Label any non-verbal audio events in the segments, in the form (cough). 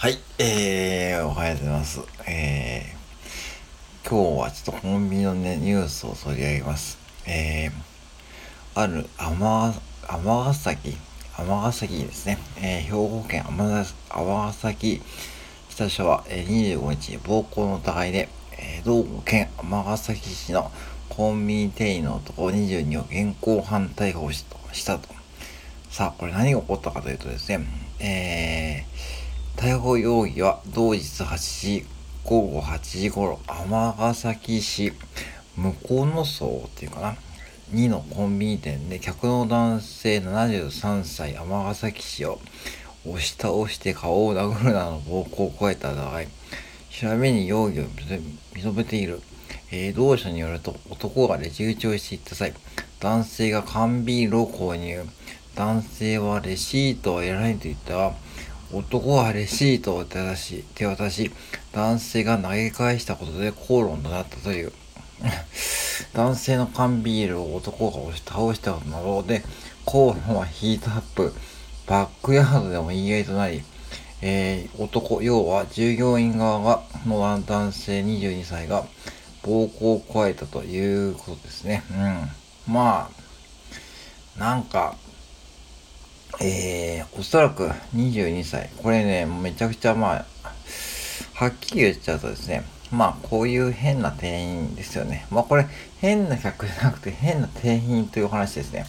はい、えー、おはようございます。えー、今日はちょっとコンビニのね、ニュースを取り上げます。えー、ある尼、尼崎、尼崎ですね、えー、兵庫県尼崎北署は、えー、25日、暴行の疑いで、えー、道後県尼崎市のコンビニ店員の男22を現行犯逮捕したと。さあ、これ何が起こったかというとですね、えー、逮捕容疑は同日8時、午後8時頃、尼崎市向こうの層っていうかな、2のコンビニ店で客の男性73歳尼崎市を押し倒して顔を殴るなどの暴行を加えた疑い、調べに容疑を認めている。えー、同社によると男がレジ打ちをしていった際、男性が缶ビールを購入。男性はレシートを得られと言ったが、男はレシートを手渡し、手渡し、男性が投げ返したことで口論となったという。(laughs) 男性の缶ビールを男が押し倒したことなどで、口論はヒートアップ、バックヤードでも言い合いとなり、えー、男、要は従業員側がの男性22歳が暴行を加えたということですね。うん。まあ、なんか、えー、おそらく22歳。これね、めちゃくちゃまあ、はっきり言っちゃうとですね、まあ、こういう変な店員ですよね。まあ、これ、変な客じゃなくて変な店員という話ですね。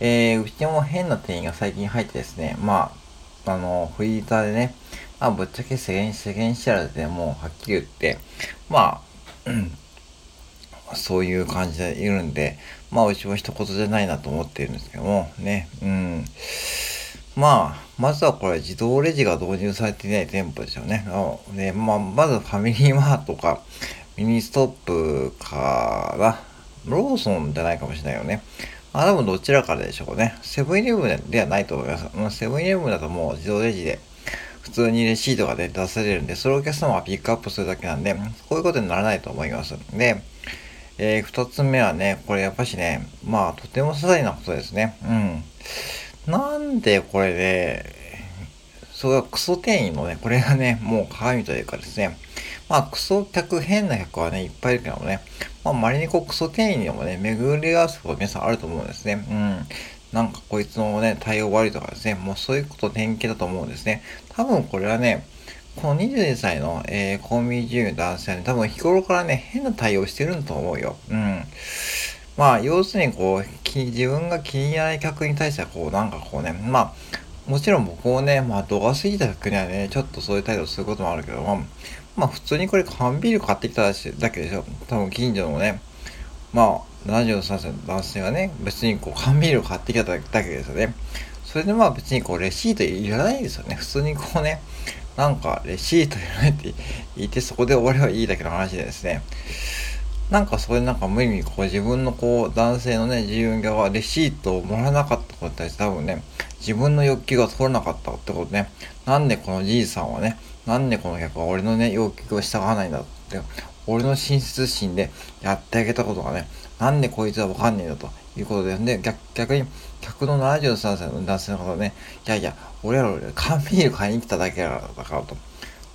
えー、うちも変な店員が最近入ってですね、まあ、あの、フリーターでね、まあ、ぶっちゃけ世間、世間知らずでもうはっきり言って、まあ、うんそういう感じでいるんで、まあ、うちも人ごとじゃないなと思っているんですけども、ね、うん。まあ、まずはこれ自動レジが導入されていない店舗ですよね。で、まあ、まずファミリーマートか、ミニストップかな。ローソンじゃないかもしれないよね。あ、多分どちらからでしょうね。セブンイレブンではないと思います。セブンイレブンだともう自動レジで、普通にレシートが、ね、出されるんで、それをお客様がピックアップするだけなんで、こういうことにならないと思います。で、えー、二つ目はね、これやっぱしね、まあ、とても些細なことですね。うん。なんでこれで、それはクソ店員のね、これがね、もう鏡というかですね、まあ、クソ客、変な客はね、いっぱいいるけどもね、まあ、稀にこう、クソ店員でもね、巡り合わすこと皆さんあると思うんですね。うん。なんかこいつのね、対応悪いとかですね、もうそういうこと典型だと思うんですね。多分これはね、この22歳の、えー、コンビニ従業員男性はね、多分日頃からね、変な対応してるんと思うよ。うん。まあ、要するにこう、自分が気に入らない客に対しては、こう、なんかこうね、まあ、もちろん僕もね、まあ、度が過ぎた客にはね、ちょっとそういう態度することもあるけども、まあ、普通にこれ缶ビール買ってきただけでしょ。多分近所のね、まあ、73歳の男性がね、別にこう、缶ビールを買ってきただけですよね。それでまあ別にこう、レシートいらないんですよね。普通にこうね、なんかレシートいらないって言ってそこで終わればいいだけの話でですね。なんかそれなんか無意味こう自分のこう男性のね自分側レシートをもらわなかったことに対して多分ね自分の欲求が通らなかったってことねなんでこのじいさんはねなんでこの客は俺のね要求を従わないんだって俺の親切心でやってあげたことがねなんでこいつはわかんねえんだということで、ね、逆逆に客の73歳の男性の方ねいやいや俺ら俺缶ビール買いに来ただけだからと。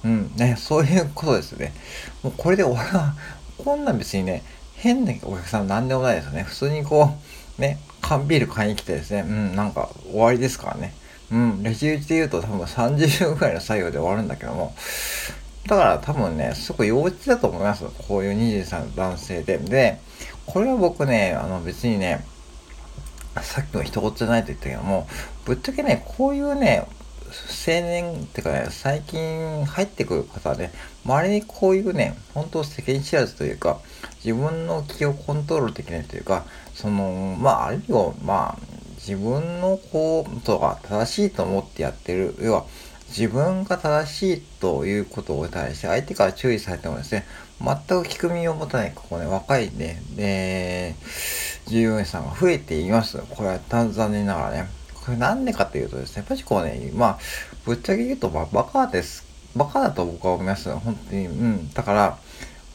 うん、ね、そういうことですね。もうこれで俺は、(laughs) こんな別にね、変なお客さんなんでもないですよね。普通にこう、ね、缶ビール買いに来てですね、うん、なんか終わりですからね。うん、レジ打ちで言うと多分30秒ぐらいの作業で終わるんだけども、だから多分ね、すごい幼稚だと思います。こういう23の男性で。で、これは僕ね、あの別にね、さっきの一言じゃないと言ったけども、ぶっちゃけね、こういうね、青年ってかね、最近入ってくる方はね、周りにこういうね、本当世間知らずというか、自分の気をコントロールできないというか、その、まあ、あるいは、まあ、自分のことが正しいと思ってやってる、要は、自分が正しいということに対して相手から注意されてもですね、全く聞く耳を持たない、ここね、若いね、で、従業員さんが増えています。これは残念ながらね。これなんでかというとですね、やっぱりこうね、まあ、ぶっちゃけ言うと、まあ、バカです。バカだと僕は思います。本当に。うん。だから、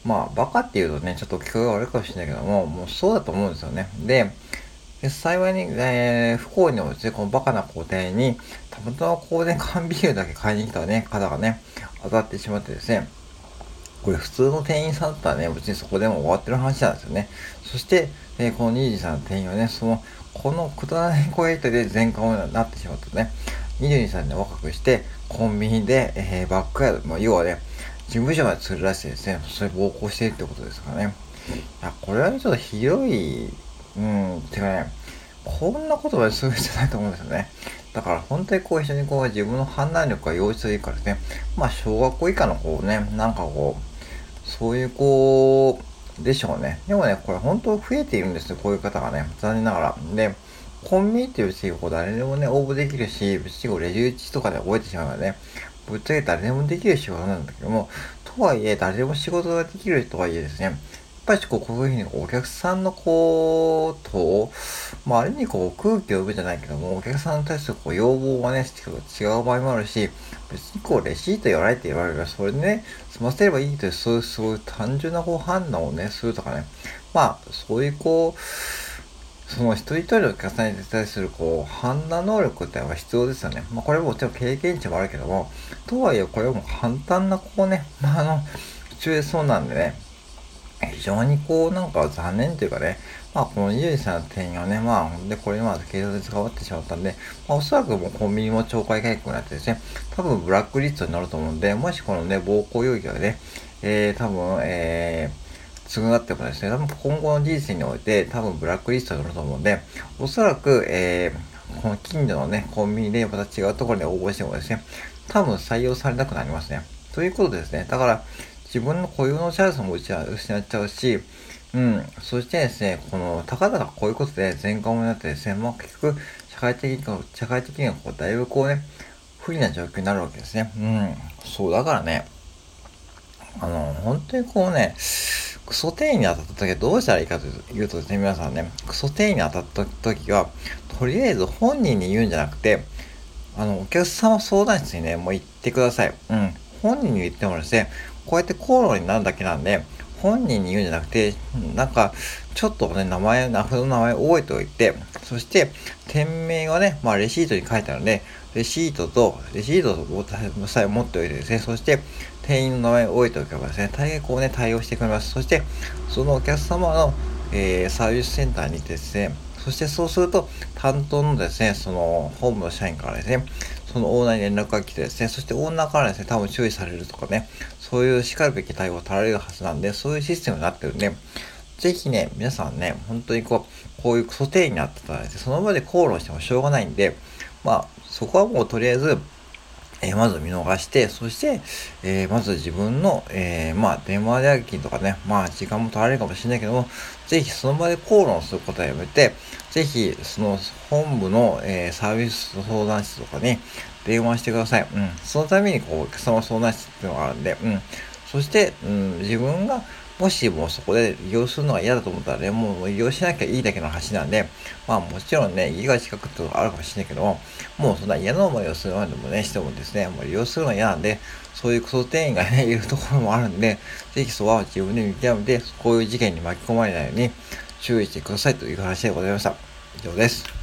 まあ、バカっていうとね、ちょっと聞こえが悪いかもしれないけども、もうそうだと思うんですよね。で、で幸いに、えー、不幸にもですね、このバカな皇帝に、たまたまこうね、缶ビールだけ買いに来たね、方がね、当たってしまってですね、これ普通の店員さんだったらね、別にそこでも終わってる話なんですよね。そして、えー、このニージさんの店員はね、その、このくだらない声で全顔になってしまったね、22歳で若くして、コンビニで、えー、バックヤード、まあ、要はね、事務所まで連れ出してですね、それ暴行してるってことですかね。いや、これはね、ちょっとひどい、うん、てかね、こんなことまでする必要ないと思うんですよね。だから本当にこう一緒にこう自分の判断力が幼稚というからですね、まあ小学校以下のこうね、なんかこう、そういう子、でしょうね。でもね、これ本当増えているんですよ、こういう方がね。残念ながら。で、コンビニっていう地域誰でもね、応募できるし、別にレジ打ちとかで覚えてしまうのでね、ぶっちゃけ誰でもできる仕事なんだけども、とはいえ、誰でも仕事ができるとはいえですね、ぱりこう、こういうふうにお客さんのことを、まあ、ある意味こう空気を読むじゃないけども、お客さんに対するこう要望がね、違う場合もあるし、別にこうレシートやられて言われれば、それでね、済ませればいいという、そういう、そうい単純なこう判断をね、するとかね、まあ、そういうこう、その一人一人のお客さんに対するこう判断能力ってのは必要ですよね。まあこれももちろん経験値もあるけども、とはいえこれも簡単なこうね、ま (laughs) ああの、シチュエーションなんでね、非常にこうなんか残念というかね、まあこのゆいさんの店員はね、まあほんでこれまで警察に捕まってしまったんで、まあおそらくもうコンビニも懲戒解雇になってですね、多分ブラックリストになると思うんで、もしこのね、暴行容疑がね、えー、多分、えー、償ってもですね、多分今後の人生において多分ブラックリストになると思うんで、おそらく、えー、この近所のね、コンビニでまた違うところに応募してもですね、多分採用されなくなりますね。ということですね。だから、自分の固有のチャンスも失っちゃうし、うん、そしてですね、この、たかだかこういうことで全顔になってですね、まあ結局、社会的に、社会的にはこう、だいぶこうね、不利な状況になるわけですね。うん、そう、だからね、あの、本当にこうね、クソ店員に当たった時はどうしたらいいかというとですね、皆さんね、クソ店員に当たった時は、とりあえず本人に言うんじゃなくて、あの、お客様相談室にね、もう行ってください。うん。本人に言ってもですね、こうやって口論になるだけなんで、本人に言うんじゃなくて、なんか、ちょっとね、名前、名札の名前を覚えておいて、そして、店名はね、まあ、レシートに書いてあるので、レシートと、レシートをさえ持っておいてですね、そして、店員の名前を覚えておけばですね、大変こうね、対応してくれます。そして、そのお客様の、えー、サービスセンターに行ってですね、そしてそうすると、担当のですね、その、本部の社員からですね、そのオーナーに連絡が来てですね、そしてオーナーからですね、多分注意されるとかね、そういう叱るべき対応を取られるはずなんで、そういうシステムになってるんで、ぜひね、皆さんね、本当にこう、こういうクソ定になってたらですね、その場で口論してもしょうがないんで、まあ、そこはもうとりあえず、え、まず見逃して、そして、えー、まず自分の、えー、まあ、電話料金とかね、まあ、時間も取られるかもしれないけども、ぜひその場で口論することはやめて、ぜひ、その本部の、えサービス相談室とかに電話してください。うん。そのために、こう、お客様相談室っていうのがあるんで、うん。そして、うん、自分が、もしもうそこで利用するのが嫌だと思ったらね、もう利用しなきゃいいだけの話なんで、まあもちろんね、家が近くってことがあるかもしれないけども、もうそんな嫌な思いをするまでもね、してもですね、もう利用するのが嫌なんで、そういうクソ店員がね、(laughs) いるところもあるんで、ぜひそこは自分で見極めて、こういう事件に巻き込まれないように注意してくださいという話でございました。以上です。